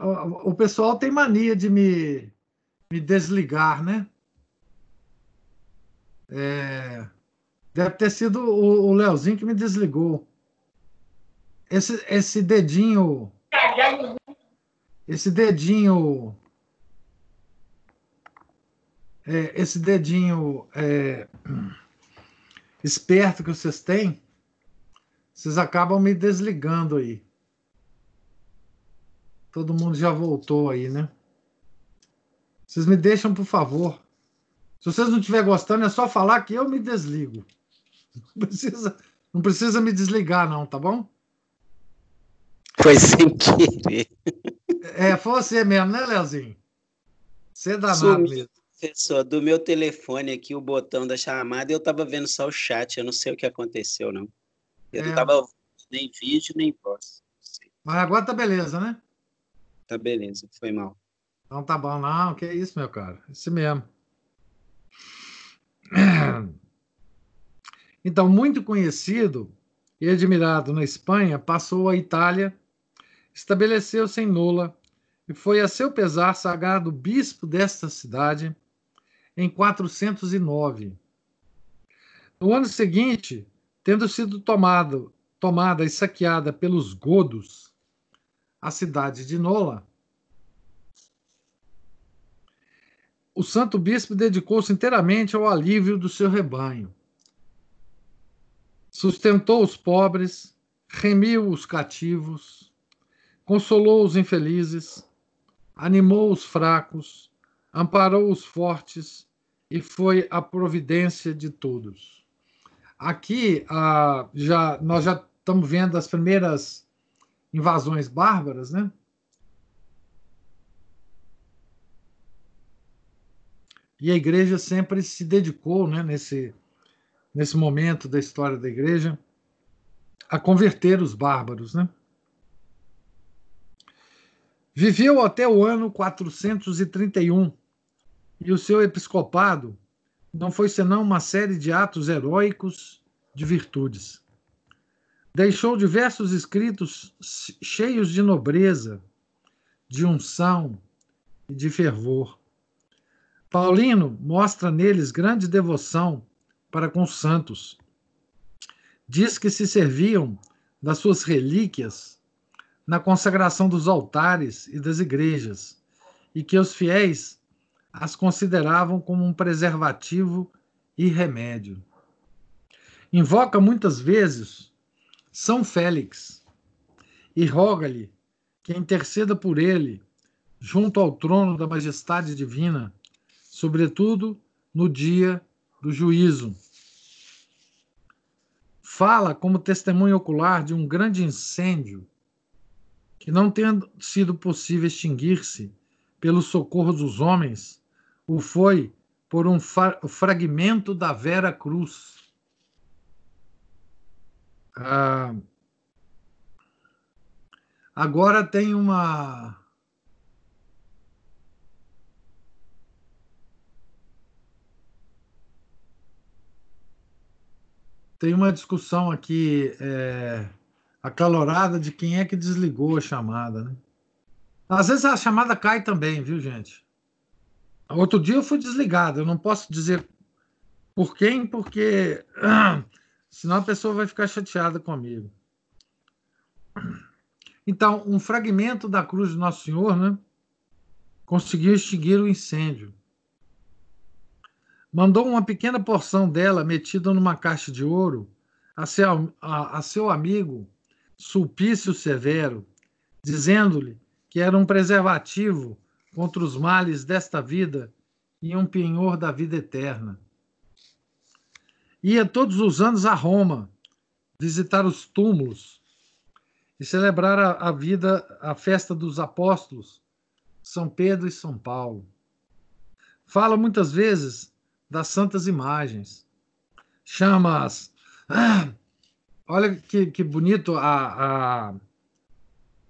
o, pessoal tem mania de me, me desligar, né? É, deve ter sido o, o Leozinho que me desligou. Esse, esse dedinho. Esse dedinho. É, esse dedinho é, esperto que vocês têm, vocês acabam me desligando aí. Todo mundo já voltou aí, né? Vocês me deixam, por favor. Se vocês não estiverem gostando, é só falar que eu me desligo. Não precisa, não precisa me desligar, não, tá bom? Foi sem querer. É, foi você mesmo, né, Leozinho? Você é danado mesmo. Professor, do meu telefone aqui, o botão da chamada, eu estava vendo só o chat, eu não sei o que aconteceu, não. Eu é. não estava nem vídeo, nem voz. Mas agora tá beleza, né? Tá beleza, foi mal. Então tá bom, não, que isso, meu cara. Esse mesmo. Então, muito conhecido e admirado na Espanha, passou à Itália, estabeleceu-se em Nola e foi a seu pesar sagrado bispo desta cidade em 409. No ano seguinte, tendo sido tomado, tomada e saqueada pelos godos, a cidade de Nola, o santo bispo dedicou-se inteiramente ao alívio do seu rebanho sustentou os pobres, remiu os cativos, consolou os infelizes, animou os fracos, amparou os fortes e foi a providência de todos. Aqui ah, já nós já estamos vendo as primeiras invasões bárbaras, né? E a igreja sempre se dedicou, né, nesse nesse momento da história da igreja, a converter os bárbaros. Né? Viveu até o ano 431 e o seu episcopado não foi senão uma série de atos heróicos de virtudes. Deixou diversos escritos cheios de nobreza, de unção e de fervor. Paulino mostra neles grande devoção para com os santos. Diz que se serviam das suas relíquias na consagração dos altares e das igrejas, e que os fiéis as consideravam como um preservativo e remédio. Invoca muitas vezes São Félix e roga-lhe que interceda por ele junto ao trono da majestade divina, sobretudo no dia do juízo fala como testemunho ocular de um grande incêndio que, não tendo sido possível extinguir-se pelo socorro dos homens, o foi por um fragmento da Vera Cruz. Ah, agora tem uma Tem uma discussão aqui é, acalorada de quem é que desligou a chamada, né? Às vezes a chamada cai também, viu, gente? Outro dia eu fui desligado, eu não posso dizer por quem, porque senão a pessoa vai ficar chateada comigo. Então, um fragmento da cruz de Nosso Senhor, né? Conseguiu extinguir o incêndio mandou uma pequena porção dela metida numa caixa de ouro a seu, a, a seu amigo Sulpício Severo, dizendo-lhe que era um preservativo contra os males desta vida e um penhor da vida eterna. Ia todos os anos a Roma visitar os túmulos e celebrar a, a vida, a festa dos apóstolos, São Pedro e São Paulo. Fala muitas vezes das santas imagens. Chama-as. Ah, olha que, que bonito a, a,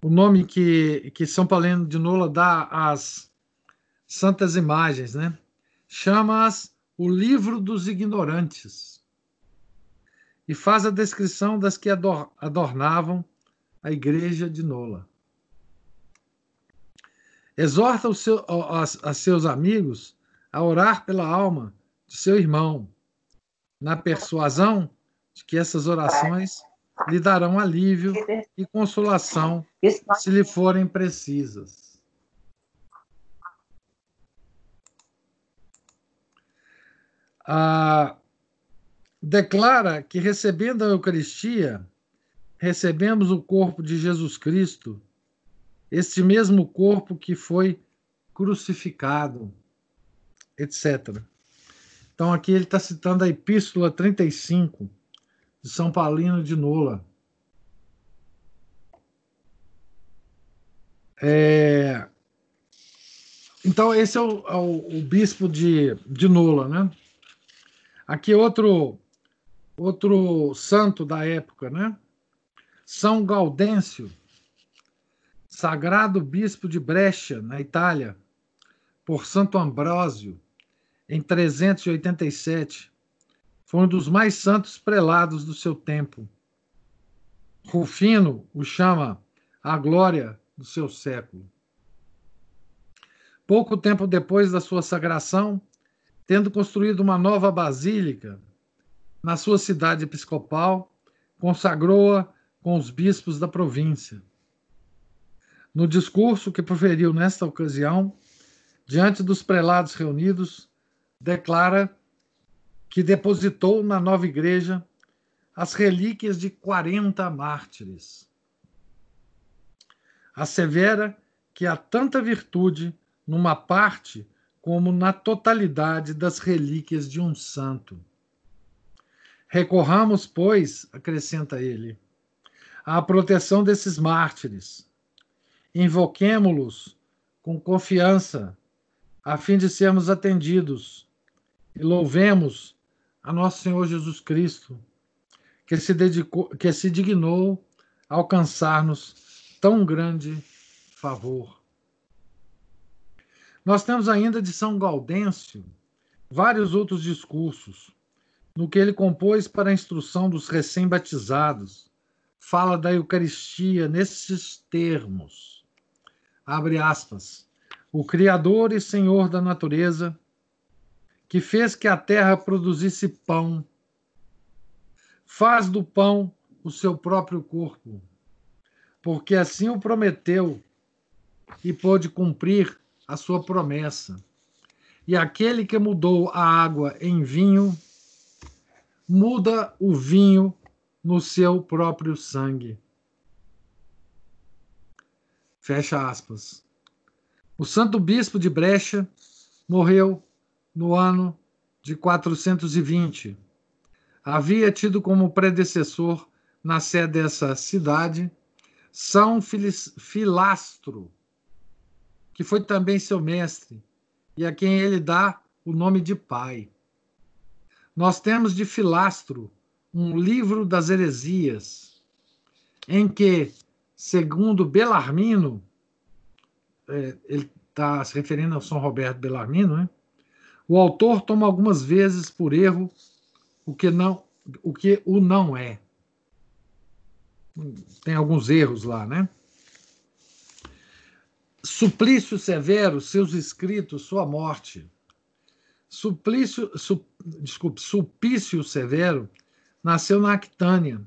o nome que, que São Paulino de Nola dá às santas imagens, né? Chama-as o livro dos ignorantes e faz a descrição das que adornavam a igreja de Nola. Exorta seu, a, a seus amigos a orar pela alma de seu irmão, na persuasão de que essas orações lhe darão alívio e consolação se lhe forem precisas. Ah, declara que recebendo a Eucaristia, recebemos o corpo de Jesus Cristo, este mesmo corpo que foi crucificado, etc. Então, aqui ele está citando a Epístola 35 de São Paulino de Nola. É... Então, esse é o, é o, o, bispo de, de Nola, né? Aqui outro, outro santo da época, né? São Gaudêncio, sagrado bispo de Brescia, na Itália, por Santo Ambrósio, em 387. Foi um dos mais santos prelados do seu tempo. Rufino o chama a glória do seu século. Pouco tempo depois da sua sagração, tendo construído uma nova basílica na sua cidade episcopal, consagrou-a com os bispos da província. No discurso que proferiu nesta ocasião, diante dos prelados reunidos, declara que depositou na nova igreja as relíquias de 40 mártires. Assevera que há tanta virtude numa parte como na totalidade das relíquias de um santo. Recorramos, pois, acrescenta ele, à proteção desses mártires. Invoquemo-los com confiança, a fim de sermos atendidos, e louvemos a nosso Senhor Jesus Cristo, que se dedicou, que se dignou alcançar-nos tão grande favor. Nós temos ainda de São Gaudêncio vários outros discursos, no que ele compôs para a instrução dos recém-batizados. Fala da Eucaristia nesses termos. Abre aspas. O Criador e Senhor da natureza, que fez que a terra produzisse pão, faz do pão o seu próprio corpo, porque assim o prometeu e pôde cumprir a sua promessa. E aquele que mudou a água em vinho, muda o vinho no seu próprio sangue. Fecha aspas. O santo bispo de Brecha morreu no ano de 420. Havia tido como predecessor na sede dessa cidade São Filastro, que foi também seu mestre, e a quem ele dá o nome de pai. Nós temos de Filastro um livro das heresias, em que, segundo Belarmino, é, ele está se referindo ao São Roberto Belarmino, né? o autor toma algumas vezes por erro o que não o que o não é. Tem alguns erros lá, né? Suplício Severo, seus escritos, sua morte. Suplício, su, desculpe, Sulpício Severo nasceu na Actânia,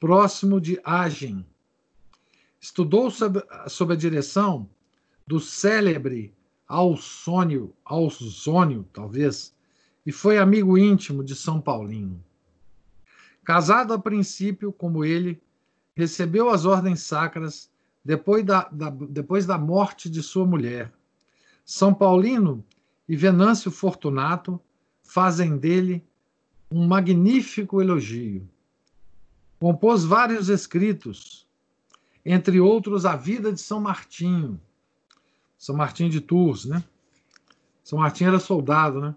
próximo de Agen. Estudou sob, sob a direção do célebre Alsônio, Alsônio, talvez, e foi amigo íntimo de São Paulino. Casado a princípio, como ele, recebeu as ordens sacras depois da, da, depois da morte de sua mulher. São Paulino e Venâncio Fortunato fazem dele um magnífico elogio. Compôs vários escritos, entre outros a vida de São Martinho, São Martinho de Tours, né? São Martinho era soldado, né?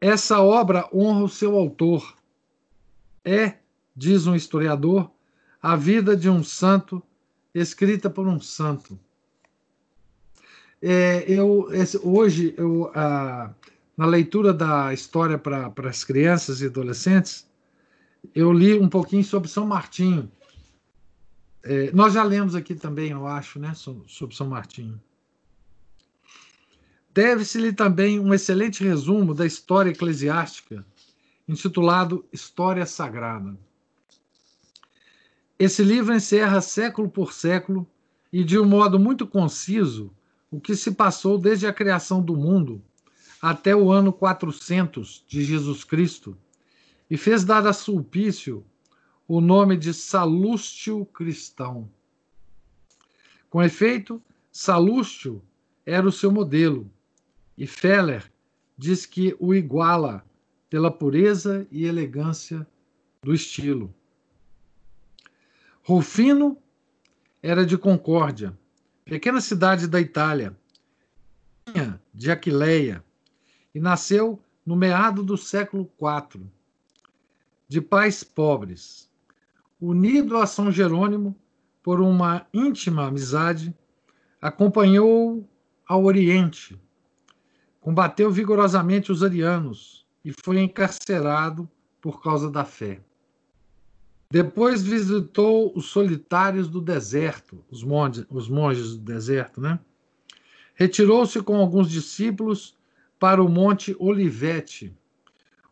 Essa obra honra o seu autor. É diz um historiador, a vida de um santo escrita por um santo. É, eu esse, hoje eu na leitura da história para as crianças e adolescentes eu li um pouquinho sobre São Martinho É, nós já lemos aqui também, eu acho, né, sobre São Martinho. Deve-se-lhe também um excelente resumo da história eclesiástica, intitulado História Sagrada. Esse livro encerra século por século e de um modo muito conciso o que se passou desde a criação do mundo até o ano 400 de Jesus Cristo e fez dar a Sulpício o nome de Salústio Cristão. Com efeito, Salústio era o seu modelo e Feller diz que o iguala pela pureza e elegância do estilo. Rufino era de Concórdia, pequena cidade da Itália, de Aquileia, e nasceu no meado do século IV, de pais pobres. Unido a São Jerônimo por uma íntima amizade, acompanhou ao Oriente, combateu vigorosamente os arianos e foi encarcerado por causa da fé. Depois visitou os solitários do deserto, os monges, os monges do deserto, né? Retirou-se com alguns discípulos para o Monte Olivete,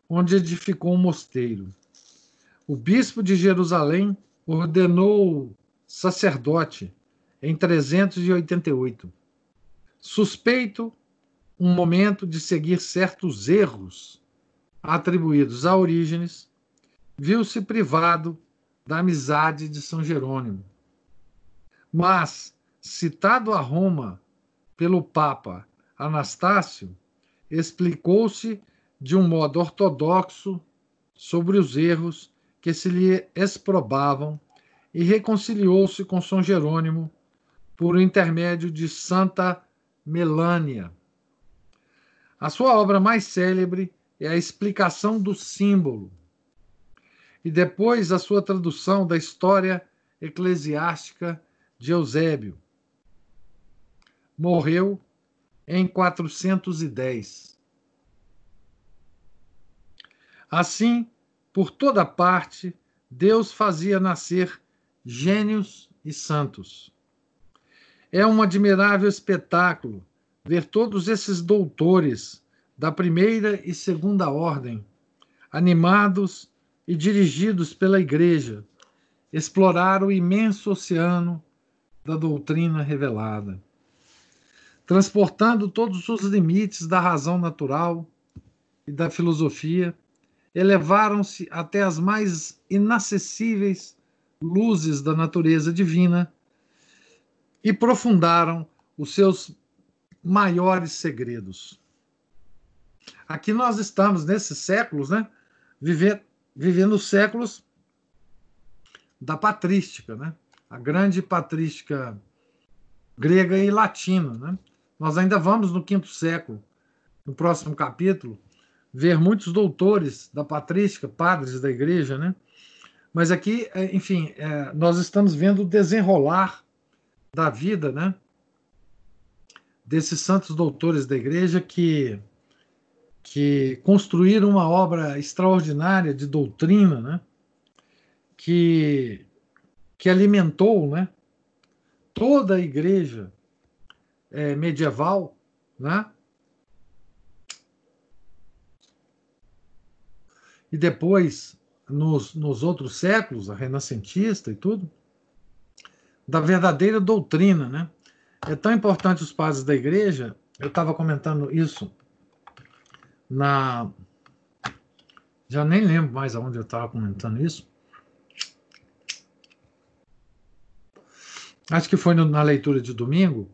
onde edificou um mosteiro. O bispo de Jerusalém ordenou sacerdote em 388. Suspeito um momento de seguir certos erros atribuídos a Orígenes, viu-se privado da amizade de São Jerônimo. Mas, citado a Roma pelo Papa Anastácio, explicou-se de um modo ortodoxo sobre os erros que se lhe exprobavam e reconciliou-se com São Jerônimo por intermédio de Santa Melânia. A sua obra mais célebre é a explicação do símbolo, e depois a sua tradução da história eclesiástica de Eusébio. Morreu em 410. Assim, por toda parte, Deus fazia nascer gênios e santos. É um admirável espetáculo ver todos esses doutores da primeira e segunda ordem, animados e dirigidos pela Igreja, explorar o imenso oceano da doutrina revelada, transportando todos os limites da razão natural e da filosofia, elevaram-se até as mais inacessíveis luzes da natureza divina e profundaram os seus maiores segredos. Aqui nós estamos nesses séculos, né, viver, vivendo os séculos da patrística, né? A grande patrística grega e latina, né? Nós ainda vamos no quinto século, no próximo capítulo, ver muitos doutores da patrística, padres da igreja, né? Mas aqui, é, enfim, é, nós estamos vendo o desenrolar da vida, né? Desses santos doutores da igreja que que construíram uma obra extraordinária de doutrina, né? que, que alimentou né? toda a igreja é, medieval, né? e depois, nos, nos outros séculos, a renascentista e tudo, da verdadeira doutrina. Né? É tão importante os padres da igreja, eu estava comentando isso na. Já nem lembro mais aonde eu estava comentando isso. Acho que foi no, na leitura de domingo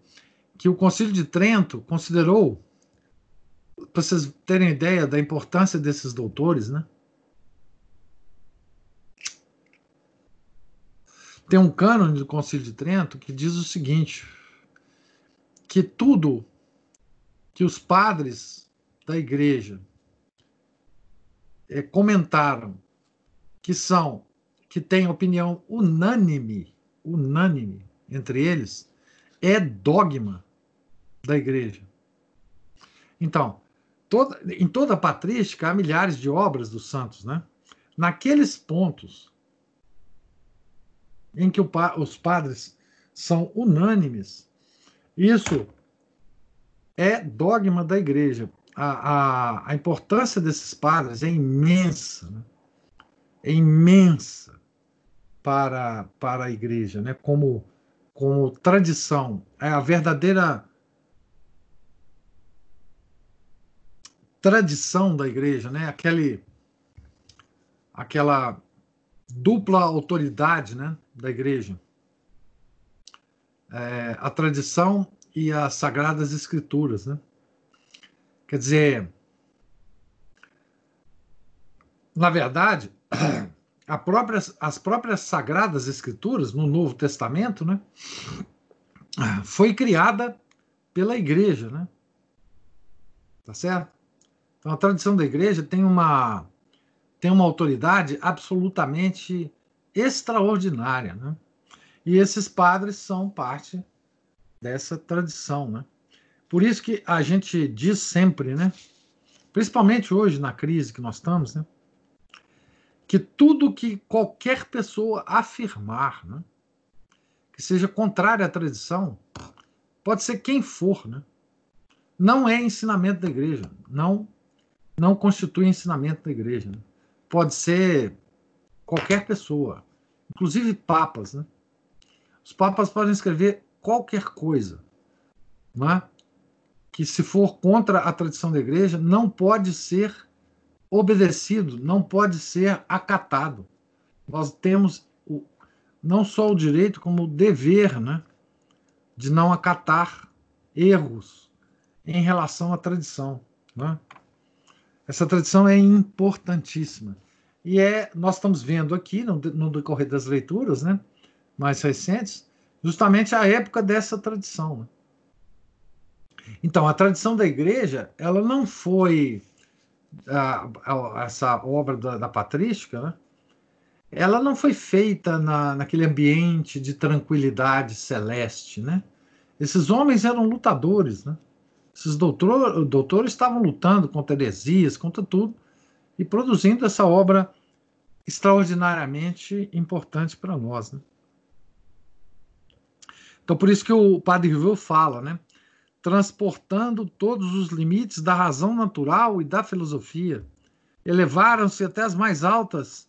que o Concílio de Trento considerou, para vocês terem ideia da importância desses doutores, né? Tem um cânone do Concílio de Trento que diz o seguinte: que tudo que os padres da igreja é, comentaram que são que têm opinião unânime, unânime entre eles, é dogma da igreja. Então, toda, em toda a patrística há milhares de obras dos santos, né? Naqueles pontos em que os padres são unânimes, isso é dogma da igreja. A, a, a importância desses padres é imensa, né? é imensa para, para a igreja, né? como, como tradição. É a verdadeira tradição da igreja, né? Aquele, aquela dupla autoridade né? da igreja. É, a tradição e as sagradas escrituras, né? Quer dizer, na verdade, própria, as próprias sagradas escrituras no Novo Testamento, né, foi criada pela igreja, né? Tá certo? Então a tradição da igreja tem uma tem uma autoridade absolutamente extraordinária, né? E esses padres são parte dessa tradição, né? Por isso que a gente diz sempre, né? Principalmente hoje na crise que nós estamos, né? Que tudo que qualquer pessoa afirmar, né? Que seja contrário à tradição, pode ser quem for, né? Não é ensinamento da igreja, não não constitui ensinamento da igreja. Né? Pode ser qualquer pessoa, inclusive papas, né? Os papas podem escrever qualquer coisa, é? Que se for contra a tradição da igreja, não pode ser obedecido, não pode ser acatado. Nós temos o, não só o direito, como o dever né, de não acatar erros em relação à tradição. Né? Essa tradição é importantíssima. E é, nós estamos vendo aqui, no, no decorrer das leituras né, mais recentes, justamente a época dessa tradição. Né? Então, a tradição da igreja, ela não foi a, a, essa obra da, da patrística, né? ela não foi feita na, naquele ambiente de tranquilidade celeste, né? Esses homens eram lutadores, né? Esses doutor, doutores estavam lutando contra heresias, contra tudo, e produzindo essa obra extraordinariamente importante para nós, né? Então, por isso que o Padre Rivel fala, né? Transportando todos os limites da razão natural e da filosofia, elevaram-se até as mais altas,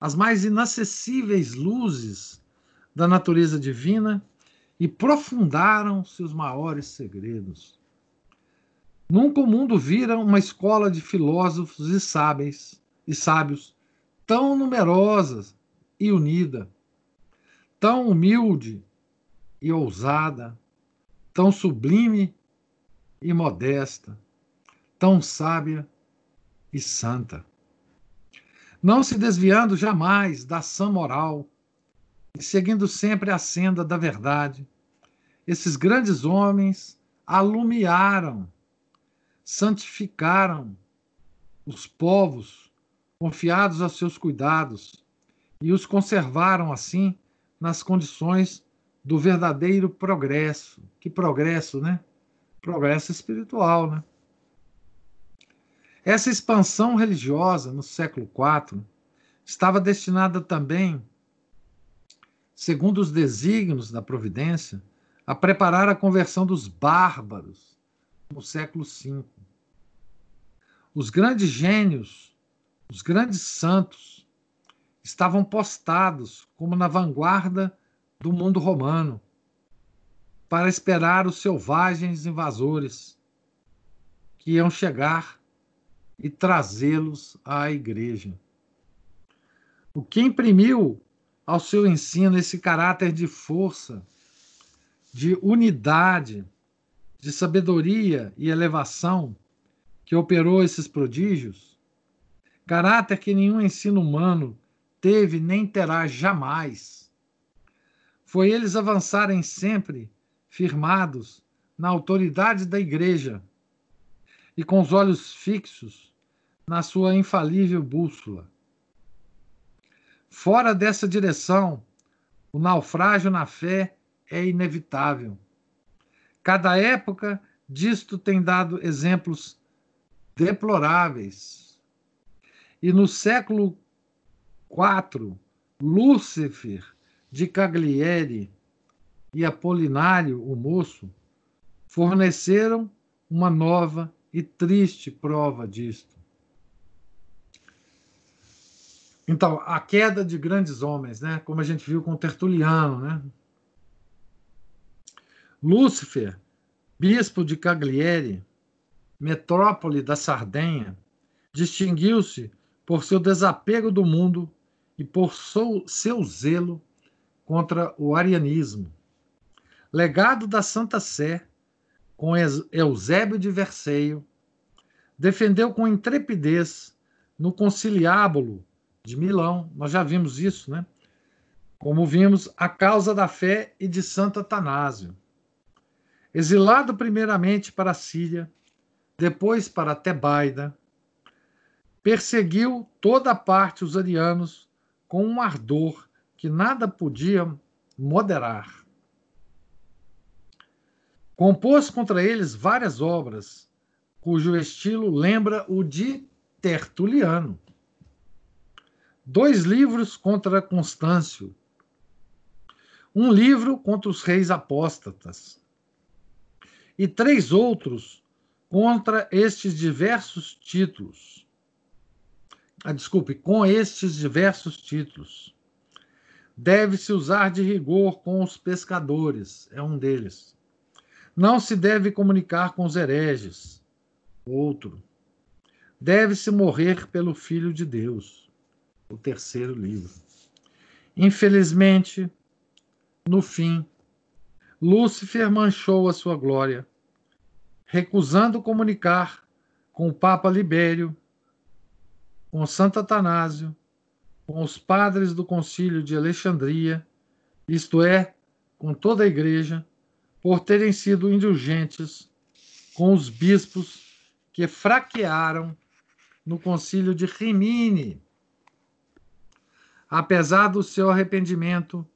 as mais inacessíveis luzes da natureza divina e profundaram seus maiores segredos. Nunca o mundo vira uma escola de filósofos e sábios, e sábios tão numerosa e unida, tão humilde e ousada, tão sublime e modesta, tão sábia e santa. Não se desviando jamais da ação moral e seguindo sempre a senda da verdade, esses grandes homens alumiaram, santificaram os povos confiados a seus cuidados e os conservaram assim nas condições do verdadeiro progresso. Que progresso, né? Progresso espiritual, né? Essa expansão religiosa no século IV estava destinada também, segundo os desígnios da providência, a preparar a conversão dos bárbaros no século V. Os grandes gênios, os grandes santos, estavam postados como na vanguarda do mundo romano para esperar os selvagens invasores que iam chegar e trazê-los à igreja. O que imprimiu ao seu ensino esse caráter de força, de unidade, de sabedoria e elevação que operou esses prodígios, caráter que nenhum ensino humano teve nem terá jamais foi eles avançarem sempre firmados na autoridade da Igreja e com os olhos fixos na sua infalível bússola. Fora dessa direção, o naufrágio na fé é inevitável. Cada época disto tem dado exemplos deploráveis. E no século IV, Lúcifer de Cagliari e Apolinário, o moço, forneceram uma nova e triste prova disto. Então, a queda de grandes homens, né? como a gente viu com Tertuliano. Né? Lúcifer, bispo de Cagliari, metrópole da Sardenha, distinguiu-se por seu desapego do mundo e por seu zelo contra o arianismo. Legado da Santa Sé, com Eusébio de Verceio, defendeu com intrepidez no conciliábulo de Milão, nós já vimos isso, né? Como vimos, a causa da fé e de Santo Atanásio. Exilado primeiramente para a Síria, depois para Tebaida, perseguiu toda parte os arianos com um ardor que nada podia moderar. Compôs contra eles várias obras, cujo estilo lembra o de Tertuliano. Dois livros contra Constâncio. Um livro contra os reis apóstatas. E três outros contra estes diversos títulos. Ah, desculpe, com estes diversos títulos. Deve-se usar de rigor com os pescadores, é um deles. Não se deve comunicar com os hereges, outro. Deve-se morrer pelo Filho de Deus, o terceiro livro. Infelizmente, no fim, Lúcifer manchou a sua glória, recusando comunicar com o Papa Libério com Santo Atanásio, com os padres do Concílio de Alexandria, isto é, com toda a Igreja, por terem sido indulgentes com os bispos que fraquearam no Concílio de Rimini, apesar do seu arrependimento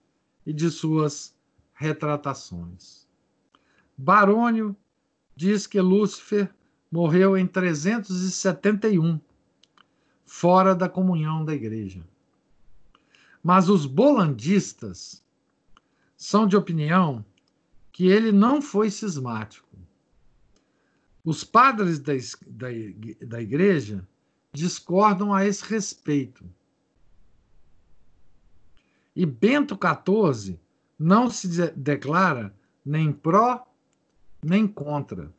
e de suas retratações. Barônio diz que Lúcifer morreu em 371 fora da comunhão da igreja. Mas os bolandistas são de opinião que ele não foi cismático. Os padres da, da, da igreja discordam a esse respeito. E Bento XIV não se declara nem pró nem contra.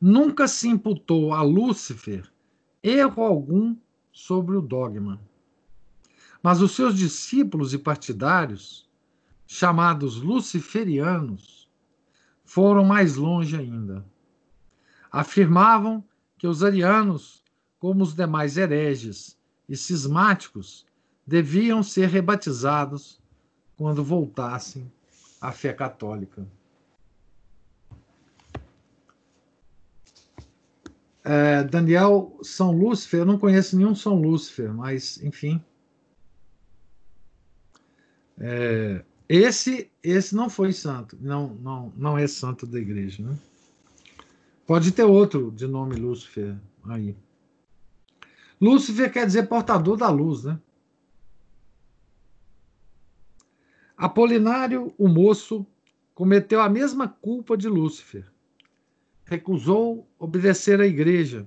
Nunca se imputou a Lúcifer erro algum sobre o dogma. Mas os seus discípulos e partidários, chamados luciferianos, foram mais longe ainda. Afirmavam que os arianos, como os demais hereges e cismáticos, deviam ser rebatizados quando voltassem à fé católica. É, Daniel São Lúcifer, eu não conheço nenhum São Lúcifer, mas enfim. É, esse esse não foi santo, não, não, não é santo da igreja. Né? Pode ter outro de nome Lúcifer aí. Lúcifer quer dizer portador da luz, né? Apolinário, o moço, cometeu a mesma culpa de Lúcifer recusou obedecer à igreja,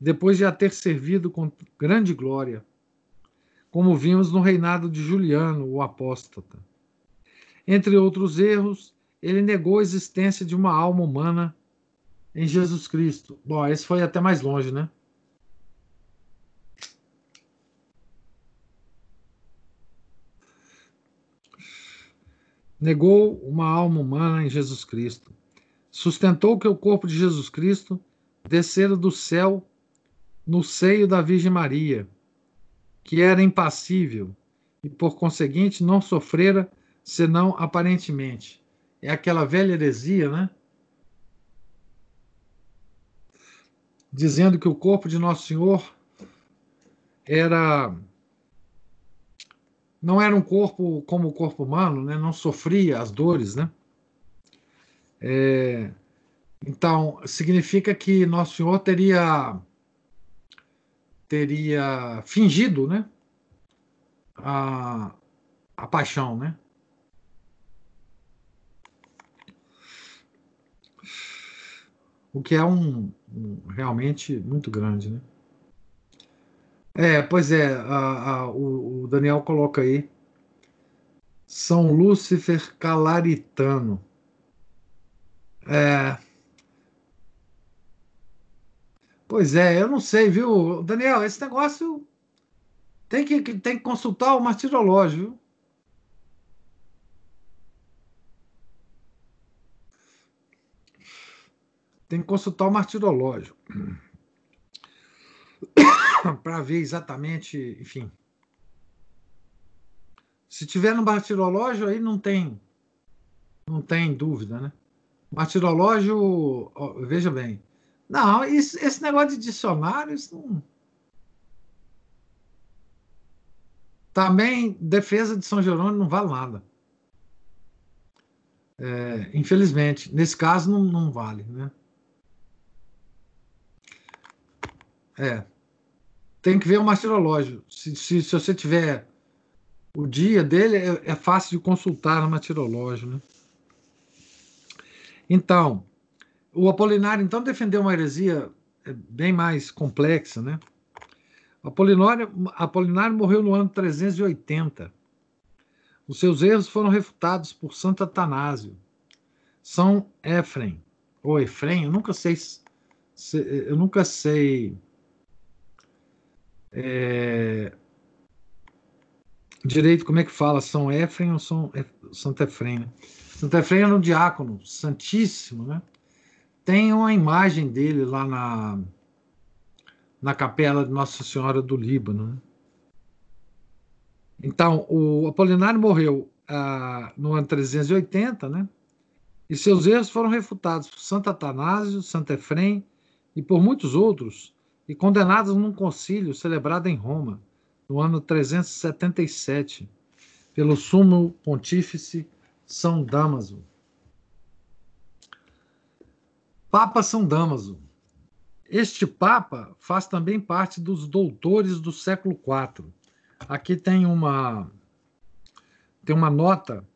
depois de a ter servido com grande glória, como vimos no reinado de Juliano, o apóstata. Entre outros erros, ele negou a existência de uma alma humana em Jesus Cristo. Bom, esse foi até mais longe, né? Negou uma alma humana em Jesus Cristo sustentou que o corpo de Jesus Cristo descera do céu no seio da Virgem Maria, que era impassível e, por conseguinte, não sofrera senão aparentemente. É aquela velha heresia, né? Dizendo que o corpo de Nosso Senhor era não era um corpo como o corpo humano, né? Não sofria as dores, né? É, então, significa que Nosso Senhor teria, teria fingido né, a, a paixão, né? O que é um, um realmente muito grande, né? É, pois é, a, a, o, o Daniel coloca aí São Lúcifer Calaritano. É, Pois é, eu não sei, viu, Daniel? Esse negócio tem que, tem que consultar o martirológio, viu? Tem que consultar o martirológio para ver exatamente, enfim. Se tiver no martirológio, aí não tem, não tem dúvida, né? Martirológio, veja bem, não, isso, esse negócio de dicionário, isso não. Também, defesa de São Jerônimo não vale nada. É, infelizmente, nesse caso não, não vale, né? É. Tem que ver o martirológio. Se, se, se você tiver o dia dele, é, é fácil de consultar no martirológio, né? Então, o Apolinário, então, defendeu uma heresia é, bem mais complexa, né? Apolinário, Apolinário morreu no ano 380. Os seus erros foram refutados por Santo Atanásio. São Efrem, ou Efrem, eu nunca sei, eu nunca sei é, direito como é que fala, São Efrem ou São Santo Efrem. Né? Santo Efrem era um diácono santíssimo, né? Tem uma imagem dele lá na, na capela de Nossa Senhora do Líbano. Né? Então, o Apolinário morreu ah, no ano 380, né? E seus erros foram refutados por Santo Atanásio, Santo Efrem e por muitos outros, e condenados num concílio celebrado em Roma, no ano 377, pelo sumo pontífice São Damaso. Papa São Damaso. Este Papa faz também parte dos doutores do século IV. Aqui tem uma tem uma nota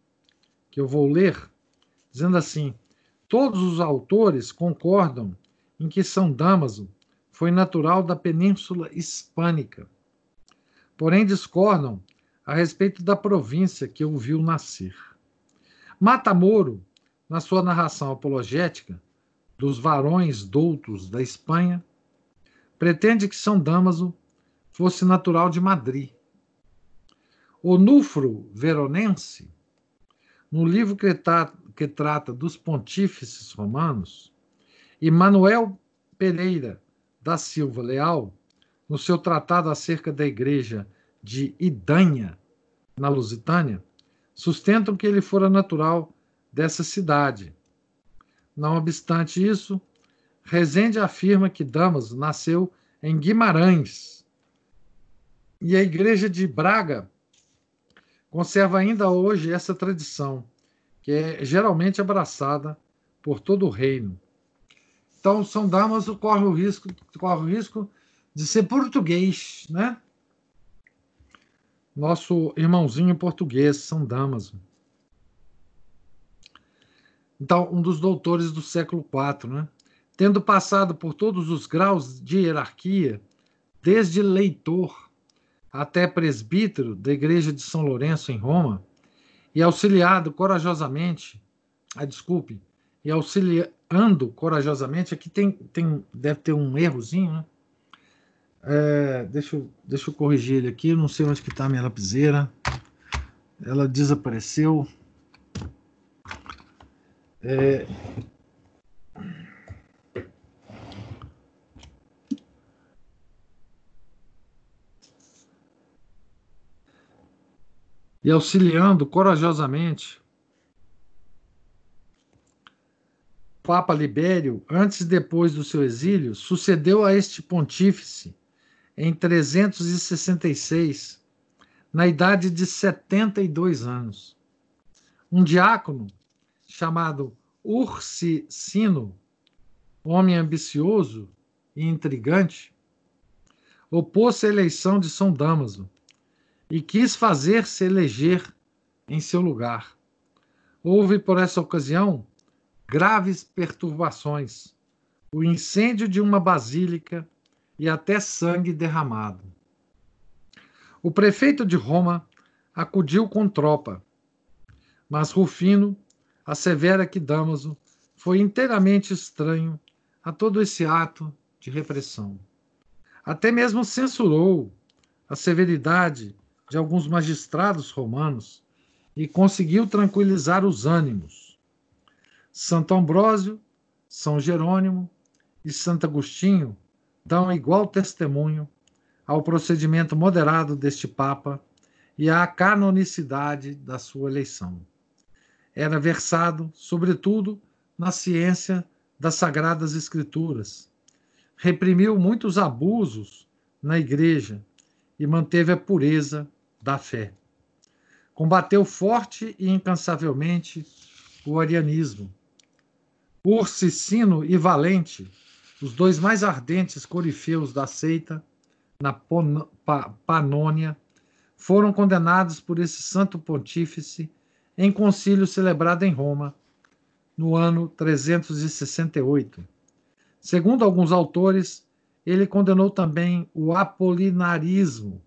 que eu vou ler dizendo assim: todos os autores concordam em que São Damaso foi natural da Península Hispânica, porém discordam a respeito da província que o viu nascer. Matamoro, na sua narração apologética, dos varões doutos da Espanha, pretende que São Damaso fosse natural de Madrid. O Nufro Veronense, no livro que, tra que trata dos pontífices romanos, e Manuel Pereira da Silva Leal, no seu tratado acerca da igreja de Idanha, na Lusitânia, sustentam que ele fora natural dessa cidade, não obstante isso, Rezende afirma que Damaso nasceu em Guimarães. E a Igreja de Braga conserva ainda hoje essa tradição, que é geralmente abraçada por todo o reino. Então, São Damaso corre o risco, corre o risco de ser português, né? Nosso irmãozinho português, São Damaso. Então, um dos doutores do século IV, né? tendo passado por todos os graus de hierarquia, desde leitor até presbítero da igreja de São Lourenço em Roma, e auxiliado corajosamente, ah, desculpe, e auxiliando corajosamente, aqui tem, tem deve ter um errozinho, né? É, deixa, eu, deixa eu corrigir ele aqui, não sei onde que está a minha lapiseira. Ela desapareceu. É... E auxiliando corajosamente Papa Libério, antes e depois do seu exílio, sucedeu a este pontífice em 366, na idade de 72 anos. Um diácono chamado Ursicino, homem ambicioso e intrigante, opôs-se à eleição de São Damaso e quis fazer-se eleger em seu lugar. Houve, por essa ocasião, graves perturbações, o incêndio de uma basílica e até sangue derramado. O prefeito de Roma acudiu com tropa, mas Rufino assevera que Damaso foi inteiramente estranho a todo esse ato de repressão. Até mesmo censurou a severidade de alguns magistrados romanos e conseguiu tranquilizar os ânimos. Santo Ambrósio, São Jerônimo e Santo Agostinho dão igual testemunho ao procedimento moderado deste Papa e à canonicidade da sua eleição. Era versado, sobretudo, na ciência das Sagradas Escrituras. Reprimiu muitos abusos na Igreja e manteve a pureza da fé. Combateu forte e incansavelmente o arianismo. Ursicino e Valente, os dois mais ardentes corifeus da seita na Panônia, foram condenados por esse santo pontífice em concílio celebrado em Roma no ano 368. Segundo alguns autores, ele condenou também o apolinarismo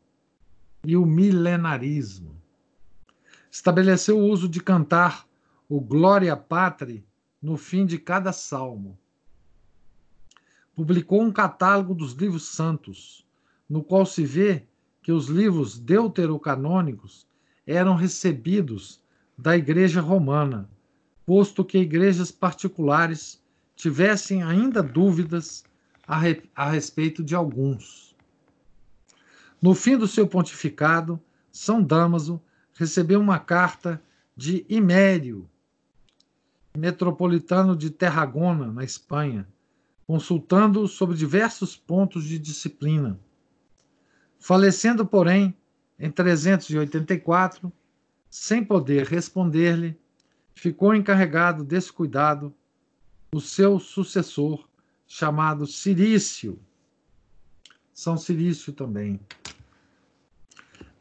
e o milenarismo. Estabeleceu o uso de cantar o Glória Patri no fim de cada salmo. Publicou um catálogo dos livros santos, no qual se vê que os livros deuterocanônicos eram recebidos da Igreja Romana posto que igrejas particulares tivessem ainda dúvidas a, re, a respeito de alguns. No fim do seu pontificado, São Damaso recebeu uma carta de Imério, metropolitano de Terragona, na Espanha, consultando-o sobre diversos pontos de disciplina. Falecendo, porém, em 384, sem poder responder-lhe, ficou encarregado desse cuidado o seu sucessor, chamado Cirício. São Cirício também.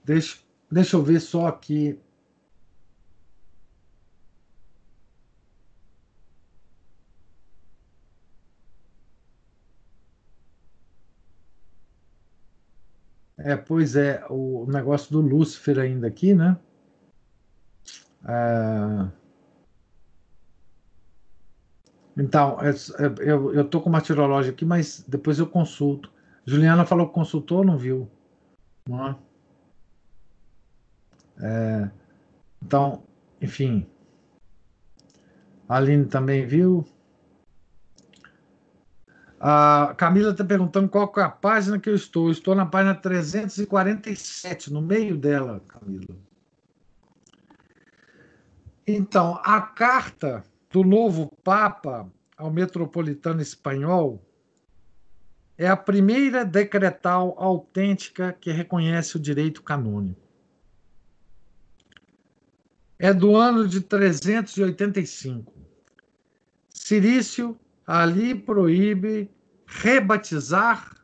Deixa, deixa eu ver só aqui. É, pois é, o negócio do Lúcifer ainda aqui, né? É... Então, eu estou com uma tirológica aqui, mas depois eu consulto. Juliana falou que consultou, não viu? Não é? É, então, enfim. A Aline também viu. A Camila está perguntando qual é a página que eu estou. Eu estou na página 347, no meio dela, Camila. Então, a carta do novo Papa ao metropolitano espanhol é a primeira decretal autêntica que reconhece o direito canônico. É do ano de 385. Cirício ali proíbe rebatizar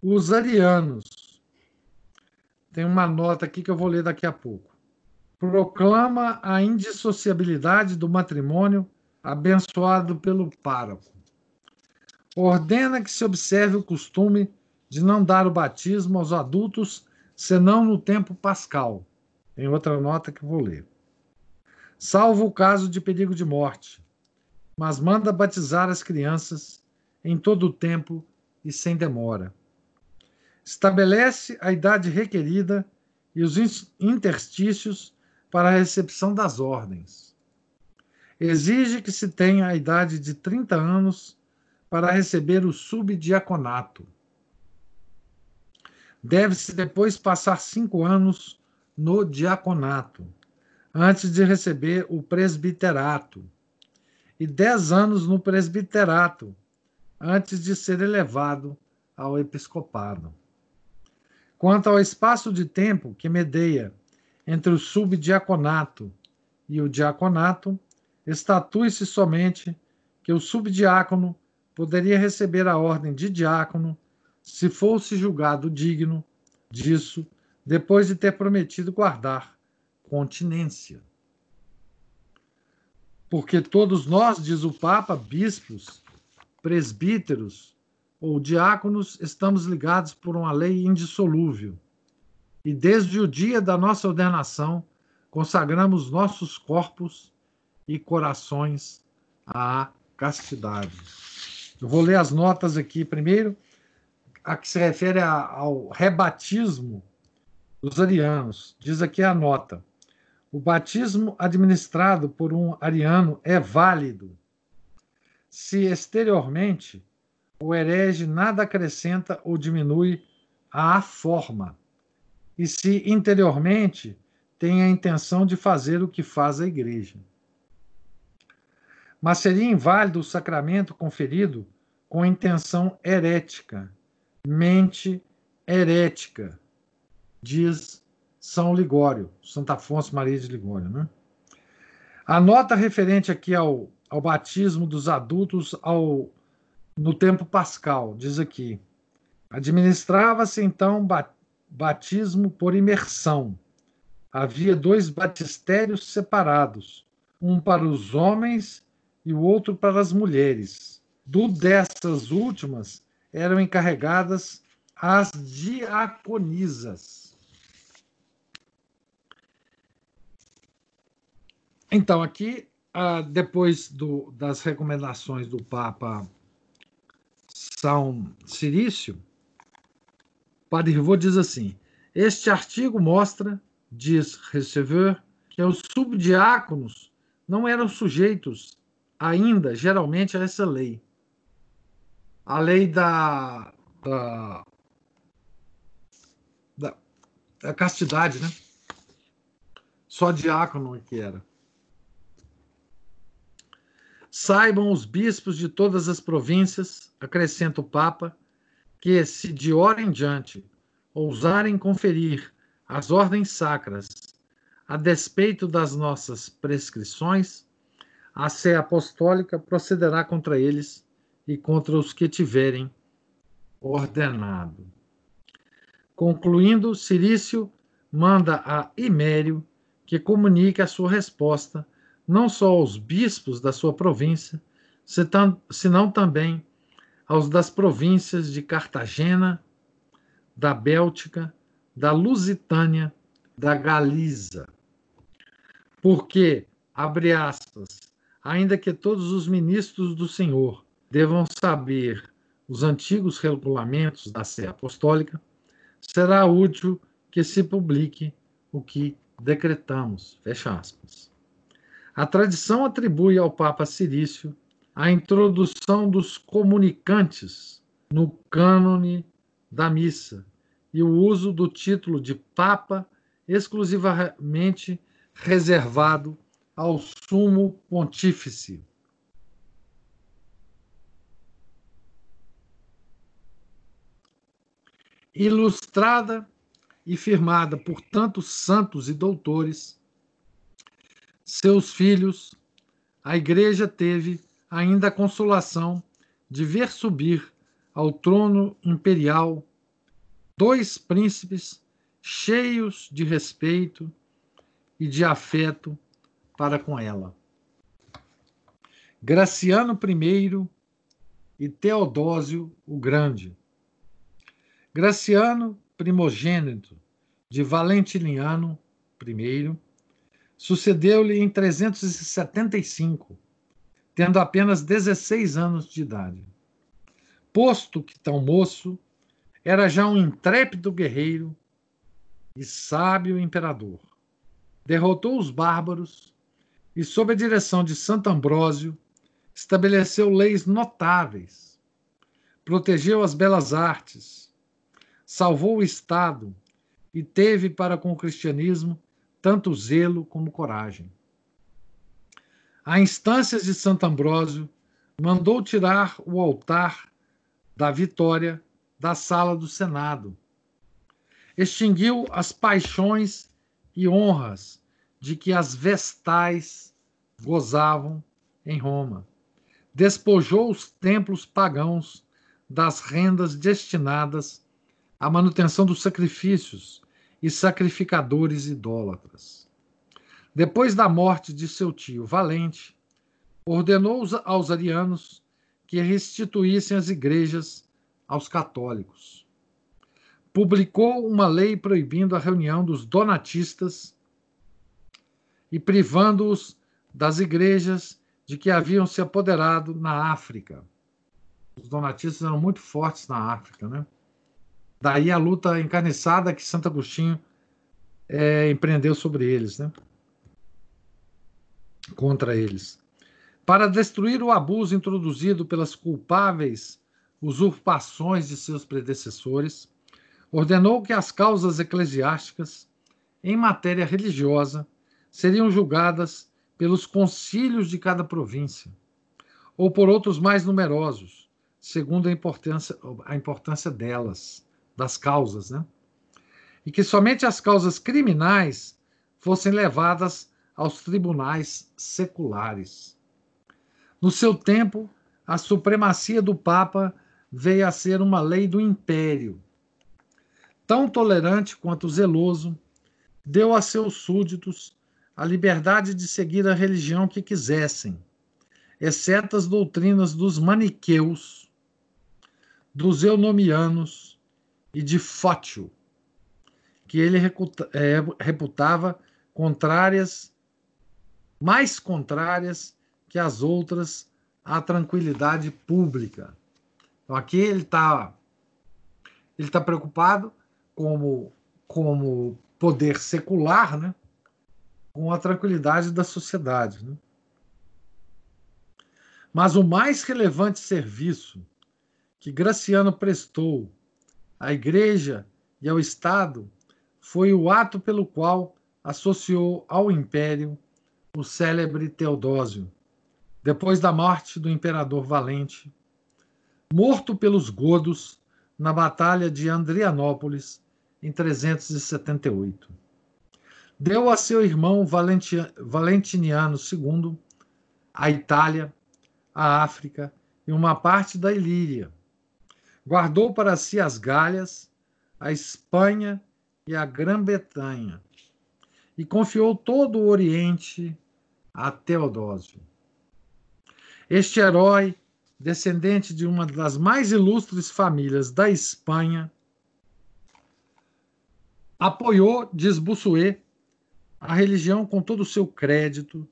os arianos. Tem uma nota aqui que eu vou ler daqui a pouco proclama a indissociabilidade do matrimônio abençoado pelo pároco. Ordena que se observe o costume de não dar o batismo aos adultos senão no tempo pascal. Tem outra nota que vou ler. Salvo o caso de perigo de morte, mas manda batizar as crianças em todo o tempo e sem demora. Estabelece a idade requerida e os interstícios para a recepção das ordens. Exige que se tenha a idade de 30 anos para receber o subdiaconato. Deve-se depois passar cinco anos no diaconato, antes de receber o presbiterato, e dez anos no presbiterato, antes de ser elevado ao episcopado. Quanto ao espaço de tempo que medeia entre o subdiaconato e o diaconato, estatui-se somente que o subdiácono poderia receber a ordem de diácono se fosse julgado digno disso, depois de ter prometido guardar continência. Porque todos nós, diz o Papa, bispos, presbíteros ou diáconos, estamos ligados por uma lei indissolúvel. E desde o dia da nossa ordenação, consagramos nossos corpos e corações à castidade. Eu vou ler as notas aqui primeiro, a que se refere a, ao rebatismo dos arianos. Diz aqui a nota: o batismo administrado por um ariano é válido se exteriormente o herege nada acrescenta ou diminui à forma, e se interiormente tem a intenção de fazer o que faz a igreja. Mas seria inválido o sacramento conferido com intenção herética, mente herética, diz São Ligório, Santo Afonso Maria de Ligório. Né? A nota referente aqui ao, ao batismo dos adultos ao, no tempo pascal, diz aqui. Administrava-se então batismo por imersão. Havia dois batistérios separados, um para os homens e o outro para as mulheres. Do dessas últimas eram encarregadas as diaconisas. Então, aqui, ah, depois do, das recomendações do Papa São Cirício, Padre Rivot diz assim: Este artigo mostra, diz Receveur, que os subdiáconos não eram sujeitos ainda, geralmente, a essa lei. A lei da, da, da, da castidade, né? Só diácono que era. Saibam os bispos de todas as províncias, acrescenta o Papa, que, se de hora em diante ousarem conferir as ordens sacras a despeito das nossas prescrições, a Sé Apostólica procederá contra eles e contra os que tiverem ordenado. Concluindo, Cirício manda a Imério que comunique a sua resposta não só aos bispos da sua província, senão também aos das províncias de Cartagena, da Béltica, da Lusitânia, da Galiza. Porque, abre aspas, ainda que todos os ministros do Senhor devam saber os antigos regulamentos da Sé Apostólica, será útil que se publique o que decretamos. Fecha aspas. A tradição atribui ao Papa Cirício a introdução dos comunicantes no cânone da missa e o uso do título de Papa exclusivamente reservado ao sumo pontífice. Ilustrada e firmada por tantos santos e doutores, seus filhos, a Igreja teve ainda a consolação de ver subir ao trono imperial dois príncipes cheios de respeito e de afeto para com ela. Graciano I e Teodósio o Grande. Graciano, primogênito de Valentiniano I, sucedeu-lhe em 375, tendo apenas 16 anos de idade. Posto que tão moço, era já um intrépido guerreiro e sábio imperador. Derrotou os bárbaros e, sob a direção de Santo Ambrósio, estabeleceu leis notáveis, protegeu as belas artes, salvou o Estado e teve para com o cristianismo tanto zelo como coragem. A instâncias de Santo Ambrósio, mandou tirar o altar da vitória da sala do Senado. Extinguiu as paixões e honras de que as vestais gozavam em Roma. Despojou os templos pagãos das rendas destinadas à manutenção dos sacrifícios e sacrificadores idólatras. Depois da morte de seu tio Valente, ordenou aos arianos que restituíssem as igrejas aos católicos. Publicou uma lei proibindo a reunião dos donatistas e privando-os das igrejas de que haviam se apoderado na África. Os donatistas eram muito fortes na África, né? Daí a luta encarniçada que Santo Agostinho é, empreendeu sobre eles, né? Contra eles. Para destruir o abuso introduzido pelas culpáveis usurpações de seus predecessores, ordenou que as causas eclesiásticas em matéria religiosa seriam julgadas pelos concílios de cada província, ou por outros mais numerosos, segundo a importância, a importância delas, das causas, né? E que somente as causas criminais fossem levadas aos tribunais seculares. No seu tempo, a supremacia do Papa veio a ser uma lei do império. Tão tolerante quanto zeloso, deu a seus súditos a liberdade de seguir a religião que quisessem, exceto as doutrinas dos maniqueus, dos eunomianos e de Fótio, que ele é, reputava contrárias, mais contrárias que as outras à tranquilidade pública. Então aqui ele está ele tá preocupado como como poder secular, né, com a tranquilidade da sociedade. Né? Mas o mais relevante serviço que Graciano prestou à Igreja e ao Estado foi o ato pelo qual associou ao Império o célebre Teodósio, depois da morte do imperador Valente, morto pelos godos na Batalha de Andrianópolis em 378. Deu a seu irmão Valentiniano II a Itália, a África e uma parte da Ilíria. Guardou para si as Galhas, a Espanha e a Grã-Bretanha, e confiou todo o Oriente a Teodósio. Este herói descendente de uma das mais ilustres famílias da Espanha, apoiou, diz Bossuet, a religião com todo o seu crédito,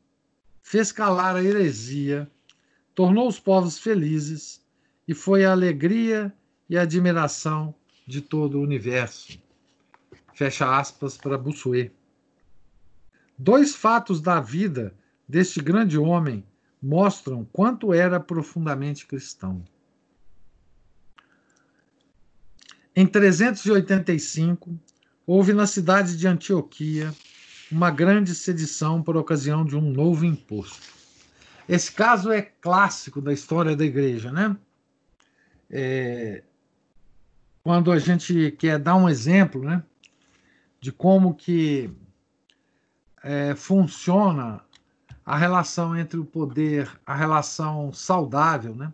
fez calar a heresia, tornou os povos felizes e foi a alegria e a admiração de todo o universo. Fecha aspas para Bossuet. Dois fatos da vida deste grande homem mostram quanto era profundamente cristão. Em 385, houve na cidade de Antioquia uma grande sedição por ocasião de um novo imposto. Esse caso é clássico da história da igreja, né? É, quando a gente quer dar um exemplo, né, de como que é, funciona a relação entre o poder, a relação saudável, né?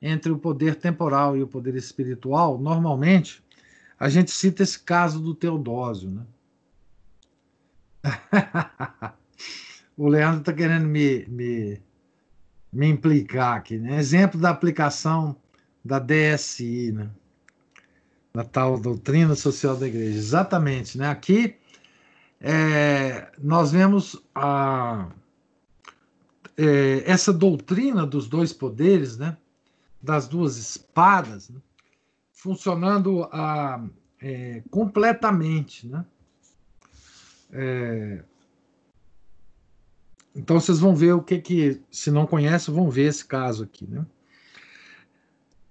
entre o poder temporal e o poder espiritual, normalmente a gente cita esse caso do Teodósio. Né? o Leandro está querendo me, me, me implicar aqui. Né? Exemplo da aplicação da DSI, né? da tal doutrina social da igreja. Exatamente. Né? Aqui é, nós vemos a é, essa doutrina dos dois poderes, né, das duas espadas, né, funcionando a, é, completamente. Né? É, então vocês vão ver o que que, se não conhecem, vão ver esse caso aqui. Né?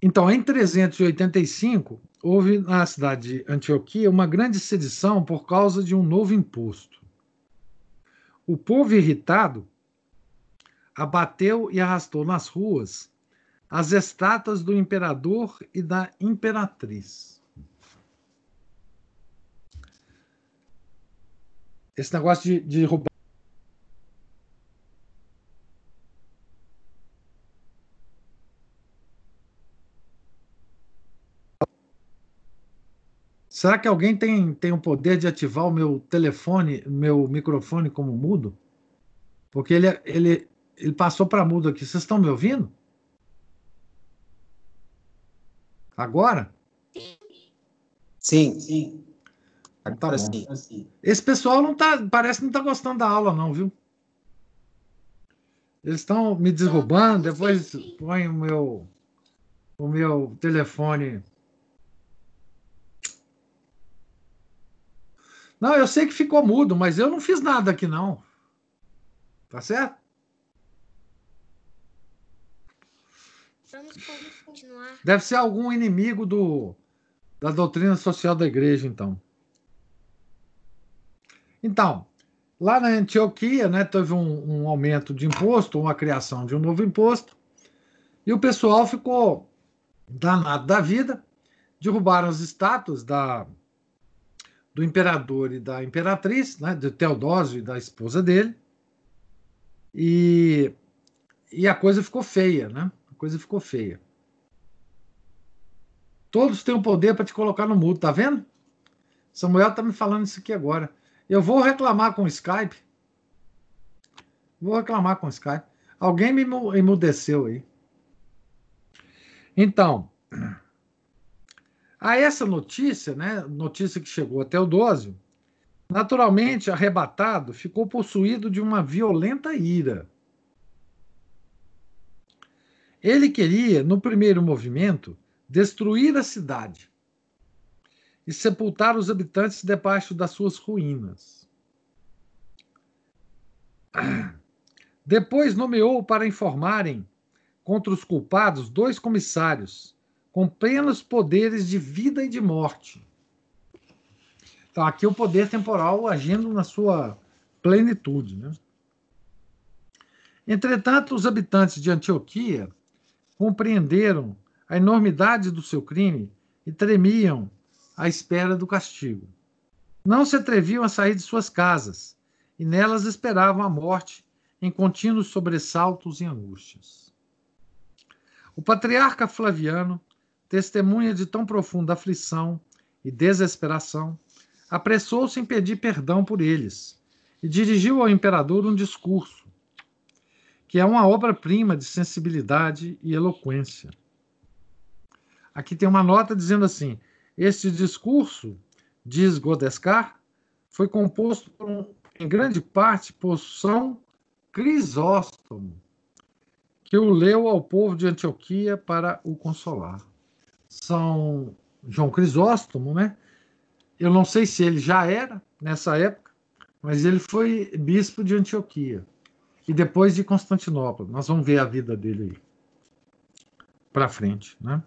Então, em 385, houve na cidade de Antioquia uma grande sedição por causa de um novo imposto. O povo irritado abateu e arrastou nas ruas as estátuas do imperador e da imperatriz. Esse negócio de, de roubar. Será que alguém tem, tem o poder de ativar o meu telefone, meu microfone como mudo? Porque ele, ele, ele passou para mudo aqui. Vocês estão me ouvindo? Agora? Sim, sim. Agora tá sim. Esse pessoal não tá, parece que não está gostando da aula, não, viu? Eles estão me derrubando, depois põe o meu, o meu telefone Não, eu sei que ficou mudo, mas eu não fiz nada aqui, não. Tá certo? Vamos continuar. Deve ser algum inimigo do, da doutrina social da igreja, então. Então, lá na Antioquia, né, teve um, um aumento de imposto, uma criação de um novo imposto, e o pessoal ficou danado da vida, derrubaram as estátuas da do imperador e da imperatriz, né, de Teodósio e da esposa dele. E, e a coisa ficou feia, né? A coisa ficou feia. Todos têm o poder para te colocar no mudo, tá vendo? Samuel tá me falando isso aqui agora. Eu vou reclamar com o Skype. Vou reclamar com o Skype. Alguém me emudeceu aí. Então, a essa notícia, né, notícia que chegou até o Dósio, naturalmente arrebatado, ficou possuído de uma violenta ira. Ele queria, no primeiro movimento, destruir a cidade e sepultar os habitantes debaixo das suas ruínas. Depois nomeou para informarem contra os culpados dois comissários com plenos poderes de vida e de morte. Então, aqui o poder temporal agindo na sua plenitude. Né? Entretanto, os habitantes de Antioquia compreenderam a enormidade do seu crime e tremiam à espera do castigo. Não se atreviam a sair de suas casas e nelas esperavam a morte em contínuos sobressaltos e angústias. O patriarca Flaviano testemunha de tão profunda aflição e desesperação, apressou-se em pedir perdão por eles e dirigiu ao imperador um discurso, que é uma obra-prima de sensibilidade e eloquência. Aqui tem uma nota dizendo assim: este discurso, diz Godescar, foi composto em grande parte por São Crisóstomo, que o leu ao povo de Antioquia para o consolar. São João Crisóstomo, né? Eu não sei se ele já era nessa época, mas ele foi bispo de Antioquia e depois de Constantinopla. Nós vamos ver a vida dele para frente, né?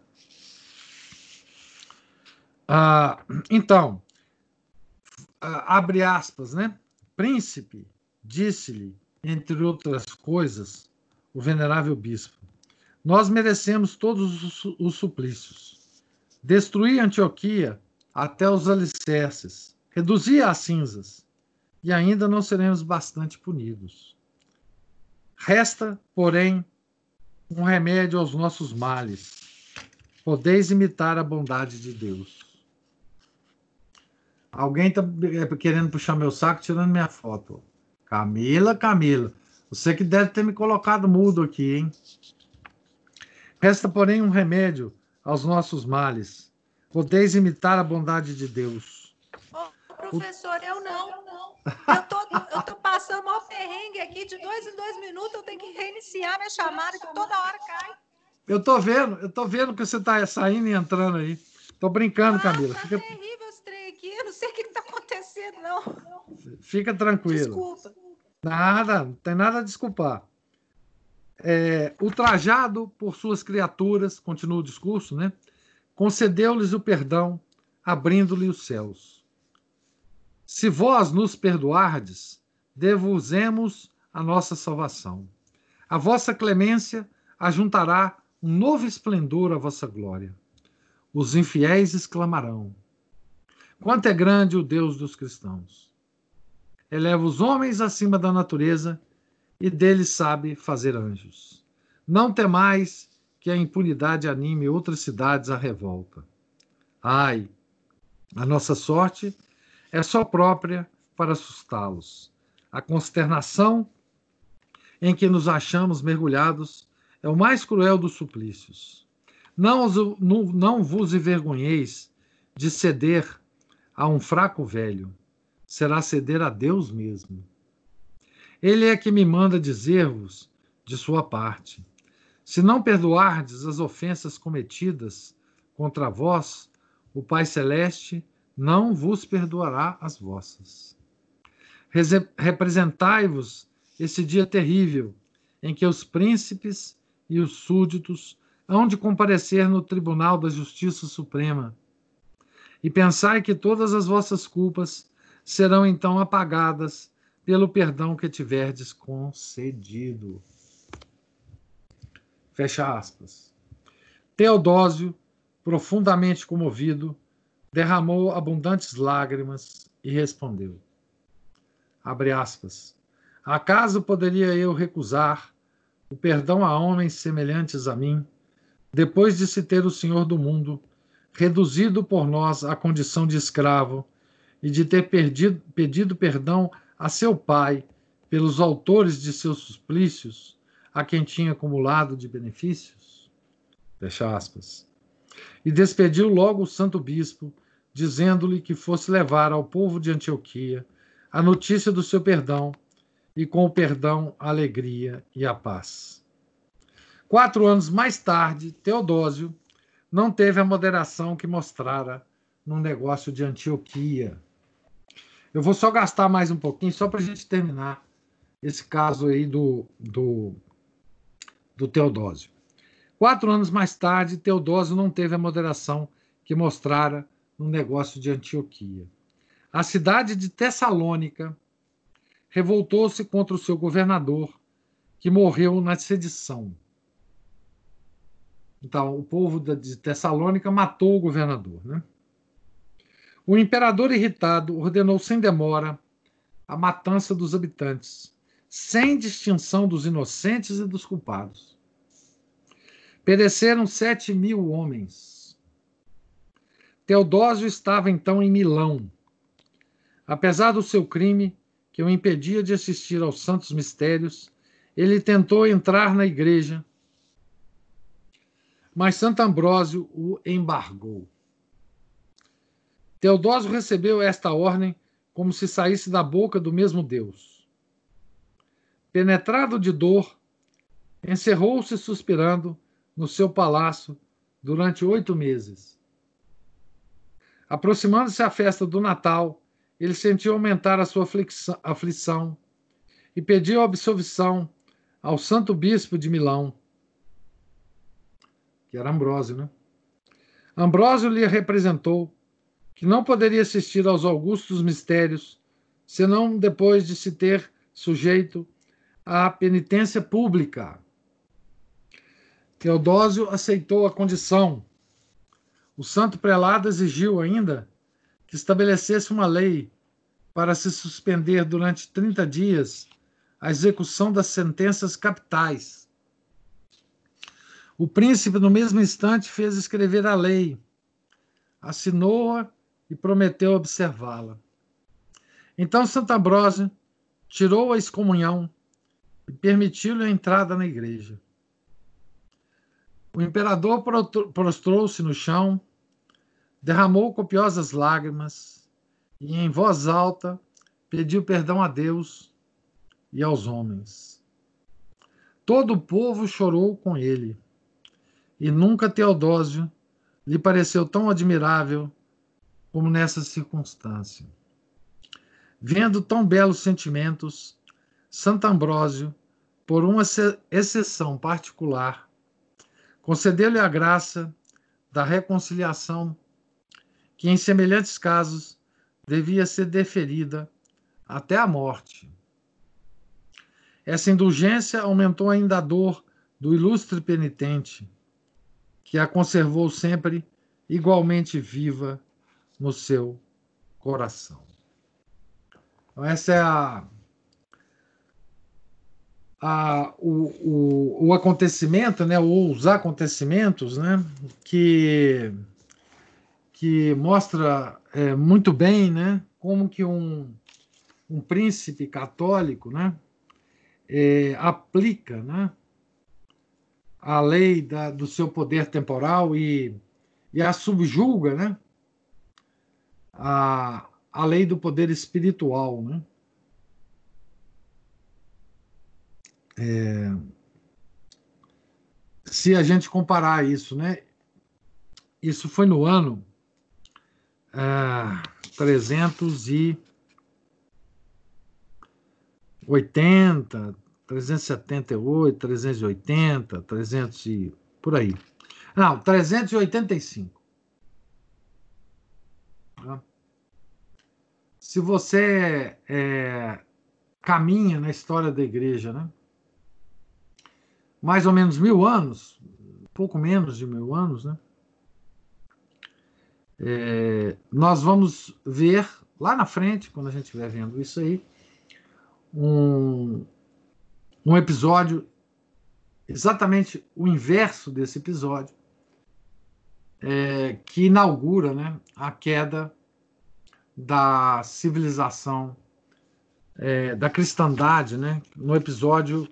Ah, então, ah, abre aspas, né? Príncipe, disse-lhe, entre outras coisas, o venerável bispo, nós merecemos todos os, os suplícios destruir Antioquia até os alicerces, reduzir a cinzas, e ainda não seremos bastante punidos. Resta, porém, um remédio aos nossos males. Podeis imitar a bondade de Deus. Alguém está é, querendo puxar meu saco, tirando minha foto. Camila, Camila. Você que deve ter me colocado mudo aqui, hein? Resta, porém, um remédio aos nossos males. Podeis imitar a bondade de Deus. Professor, eu não. Eu tô, tô passando mal perrengue aqui, de dois em dois minutos eu tenho que reiniciar minha chamada, que toda hora cai. Eu tô vendo, eu tô vendo que você tá saindo e entrando aí. Tô brincando, ah, Camila. Tá Fica... terrível esse trem aqui, eu não sei o que, que tá acontecendo, não. Fica tranquilo. Desculpa. Nada, não tem nada a desculpar. É, ultrajado por suas criaturas, continua o discurso, né? Concedeu-lhes o perdão, abrindo-lhe os céus. Se vós nos perdoardes, devusemos a nossa salvação. A vossa clemência ajuntará um novo esplendor à vossa glória. Os infiéis exclamarão: Quanto é grande o Deus dos cristãos! Eleva os homens acima da natureza e deles sabe fazer anjos. Não temais que a impunidade anime outras cidades à revolta. Ai, A nossa sorte é só própria para assustá-los. A consternação em que nos achamos mergulhados é o mais cruel dos suplícios. Não, não, vos envergonheis de ceder a um fraco velho, será ceder a Deus mesmo. Ele é que me manda dizer-vos, de sua parte, se não perdoardes as ofensas cometidas contra vós, o Pai Celeste não vos perdoará as vossas. Representai-vos esse dia terrível em que os príncipes e os súditos hão de comparecer no tribunal da Justiça Suprema. E pensai que todas as vossas culpas serão então apagadas pelo perdão que tiverdes concedido. Fecha aspas. Teodósio, profundamente comovido, derramou abundantes lágrimas e respondeu: Abre aspas. Acaso poderia eu recusar o perdão a homens semelhantes a mim, depois de se ter o Senhor do mundo reduzido por nós à condição de escravo e de ter perdido, pedido perdão a seu pai pelos autores de seus suplícios, a quem tinha acumulado de benefícios? Fecha aspas. E despediu logo o santo bispo, dizendo-lhe que fosse levar ao povo de Antioquia a notícia do seu perdão e com o perdão a alegria e a paz. Quatro anos mais tarde, Teodósio não teve a moderação que mostrara no negócio de Antioquia. Eu vou só gastar mais um pouquinho, só para a gente terminar esse caso aí do, do, do Teodósio. Quatro anos mais tarde, Teodósio não teve a moderação que mostrara no negócio de Antioquia. A cidade de Tessalônica revoltou-se contra o seu governador, que morreu na sedição. Então, o povo de Tessalônica matou o governador. Né? O imperador irritado ordenou sem demora a matança dos habitantes, sem distinção dos inocentes e dos culpados. Pereceram sete mil homens. Teodósio estava então em Milão. Apesar do seu crime, que o impedia de assistir aos santos mistérios, ele tentou entrar na igreja, mas Santo Ambrósio o embargou. Teodósio recebeu esta ordem como se saísse da boca do mesmo Deus. Penetrado de dor, encerrou-se suspirando no seu palácio durante oito meses. Aproximando-se a festa do Natal, ele sentiu aumentar a sua aflição e pediu absolvição ao santo bispo de Milão, que era Ambrósio, né? Ambrósio lhe representou que não poderia assistir aos augustos mistérios senão depois de se ter sujeito à penitência pública. Teodósio aceitou a condição. O santo prelado exigiu ainda que estabelecesse uma lei para se suspender durante 30 dias a execução das sentenças capitais. O príncipe, no mesmo instante, fez escrever a lei, assinou-a e prometeu observá-la. Então Santo Ambrósio tirou a excomunhão e permitiu-lhe a entrada na igreja. O imperador prostrou-se no chão derramou copiosas lágrimas e, em voz alta, pediu perdão a Deus e aos homens. Todo o povo chorou com ele, e nunca Teodósio lhe pareceu tão admirável como nessa circunstância. Vendo tão belos sentimentos, Santo Ambrósio, por uma exceção particular, concedeu-lhe a graça da reconciliação que em semelhantes casos devia ser deferida até a morte. Essa indulgência aumentou ainda a dor do ilustre penitente, que a conservou sempre igualmente viva no seu coração. Então, essa é a, a, o, o, o acontecimento, né, ou os acontecimentos né, que que mostra é, muito bem né, como que um, um príncipe católico né, é, aplica né, a lei da, do seu poder temporal e, e a subjuga né, a, a lei do poder espiritual. Né? É, se a gente comparar isso, né? Isso foi no ano é, 380, 378, 380, 300 e por aí. Não, 385. Tá? Se você é, caminha na história da igreja, né? mais ou menos mil anos, pouco menos de mil anos, né? É, nós vamos ver lá na frente, quando a gente estiver vendo isso aí, um, um episódio exatamente o inverso desse episódio, é, que inaugura né, a queda da civilização, é, da cristandade, né, no episódio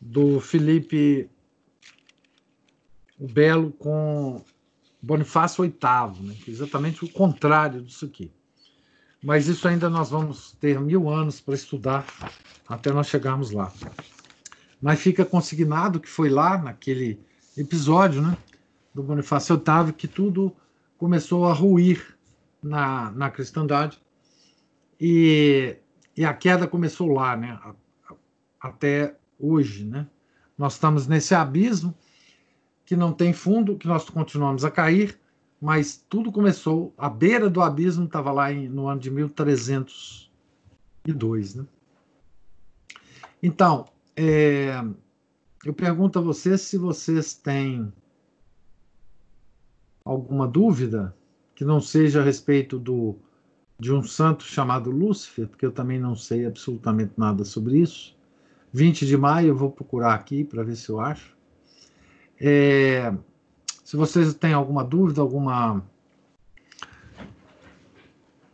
do Felipe o Belo com Bonifácio VIII, né? É exatamente o contrário disso aqui. Mas isso ainda nós vamos ter mil anos para estudar até nós chegarmos lá. Mas fica consignado que foi lá, naquele episódio né, do Bonifácio VIII, que tudo começou a ruir na, na cristandade. E, e a queda começou lá, né, até hoje, né? Nós estamos nesse abismo que não tem fundo, que nós continuamos a cair, mas tudo começou, a beira do abismo estava lá em, no ano de 1302, né? Então, é, eu pergunto a vocês se vocês têm alguma dúvida que não seja a respeito do, de um santo chamado Lúcifer, porque eu também não sei absolutamente nada sobre isso. 20 de maio, eu vou procurar aqui para ver se eu acho. É, se vocês têm alguma dúvida, alguma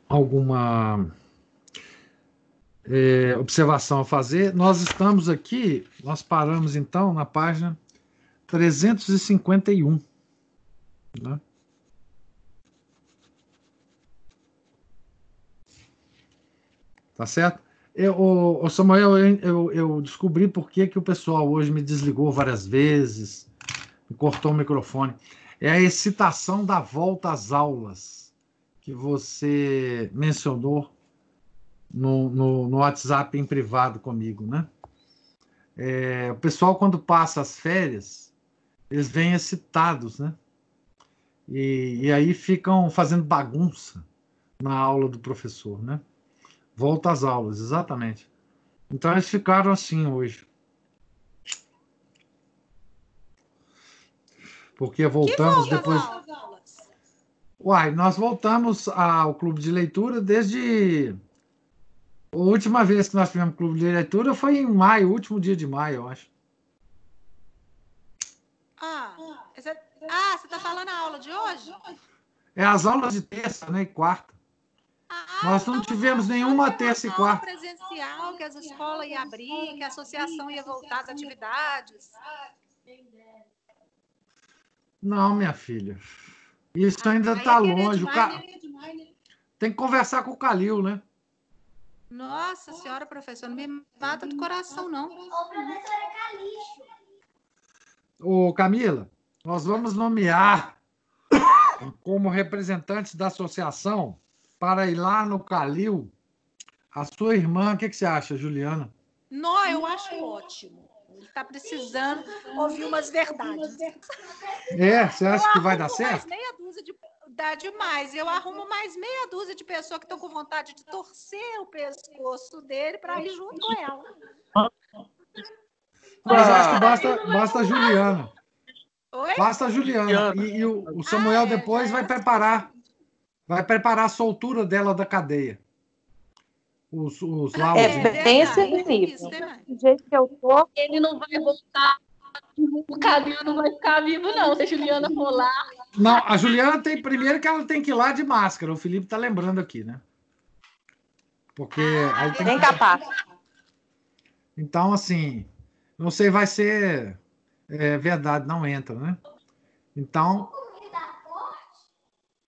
alguma é, observação a fazer, nós estamos aqui, nós paramos então na página 351. Né? Tá certo? Eu, o, Samuel, eu, eu descobri por que, que o pessoal hoje me desligou várias vezes, cortou o microfone. É a excitação da volta às aulas que você mencionou no, no, no WhatsApp em privado comigo, né? É, o pessoal, quando passa as férias, eles vêm excitados, né? E, e aí ficam fazendo bagunça na aula do professor, né? Volta às aulas, exatamente. Então eles ficaram assim hoje. Porque voltamos depois. Uai, nós voltamos ao clube de leitura desde. A última vez que nós tivemos clube de leitura foi em maio, último dia de maio, eu acho. Ah, ah você está falando a aula de hoje? É as aulas de terça, né? E quarta. Ah, Nós não então tivemos nenhuma terça e quarta. presencial, que as escolas iam abrir, que a associação ia voltar às atividades. Não, minha filha. Isso ainda está longe. Ca... Tem que conversar com o Calil, né? Nossa senhora, professor, não me mata do coração, não. Ô, Camila, nós vamos nomear como representantes da associação para ir lá no Calil, a sua irmã, o que, que você acha, Juliana? Não, eu acho ótimo. Está precisando ouvir umas verdades. É, você acha que vai dar certo? Mais meia dúzia de dá demais. Eu arrumo mais meia dúzia de pessoas que estão com vontade de torcer o pescoço dele para ir junto com ela. Mas acho que basta, basta a Juliana. Oi? Basta a Juliana. E, e o, o, Samuel ah, é, depois vai preparar vai preparar a soltura dela da cadeia. Os, os ah, laudos. É bem esse nível. Do jeito que eu tô. Ele não vai voltar. O Camilo não vai ficar vivo, não. Se a Juliana for lá. Não, a Juliana tem primeiro que ela tem que ir lá de máscara. O Felipe está lembrando aqui, né? Porque aí tem Bem capaz. Então, assim, não sei, vai ser é, verdade, não entra, né? Então.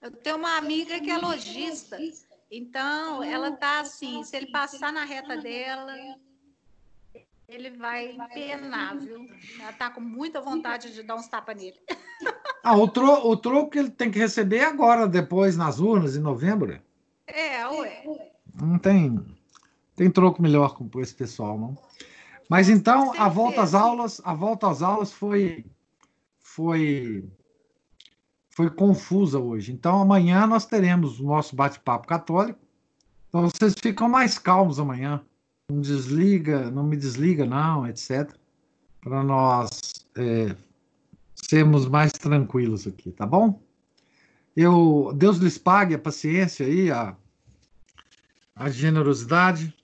Eu tenho uma amiga que é lojista. Então, ela tá assim, se ele passar na reta dela, ele vai penar, viu? Ela tá com muita vontade de dar uns tapas nele. Ah, o, tro o troco que ele tem que receber agora, depois, nas urnas, em novembro. É, ué. Não tem, tem troco melhor com esse pessoal, não. Mas então, a volta às aulas, a volta às aulas foi, foi, foi confusa hoje. Então, amanhã nós teremos o nosso bate-papo católico. Então, vocês ficam mais calmos amanhã não desliga, não me desliga, não, etc. Para nós é, sermos mais tranquilos aqui, tá bom? Eu, Deus lhes pague a paciência aí, a, a generosidade.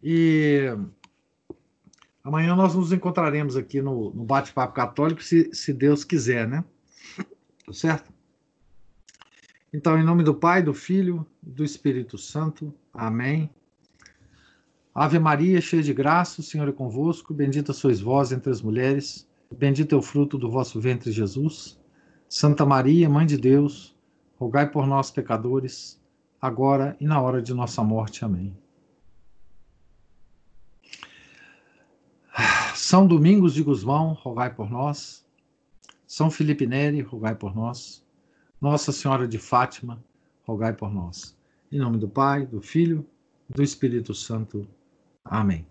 E amanhã nós nos encontraremos aqui no, no Bate-Papo Católico, se, se Deus quiser, né? Tá certo? Então, em nome do Pai, do Filho do Espírito Santo. Amém. Ave Maria, cheia de graça, o Senhor é convosco. Bendita sois vós entre as mulheres. Bendito é o fruto do vosso ventre, Jesus. Santa Maria, Mãe de Deus, rogai por nós, pecadores, agora e na hora de nossa morte. Amém. São Domingos de Gusmão, rogai por nós. São Felipe Neri, rogai por nós. Nossa Senhora de Fátima, rogai por nós. Em nome do Pai, do Filho, do Espírito Santo. Amém.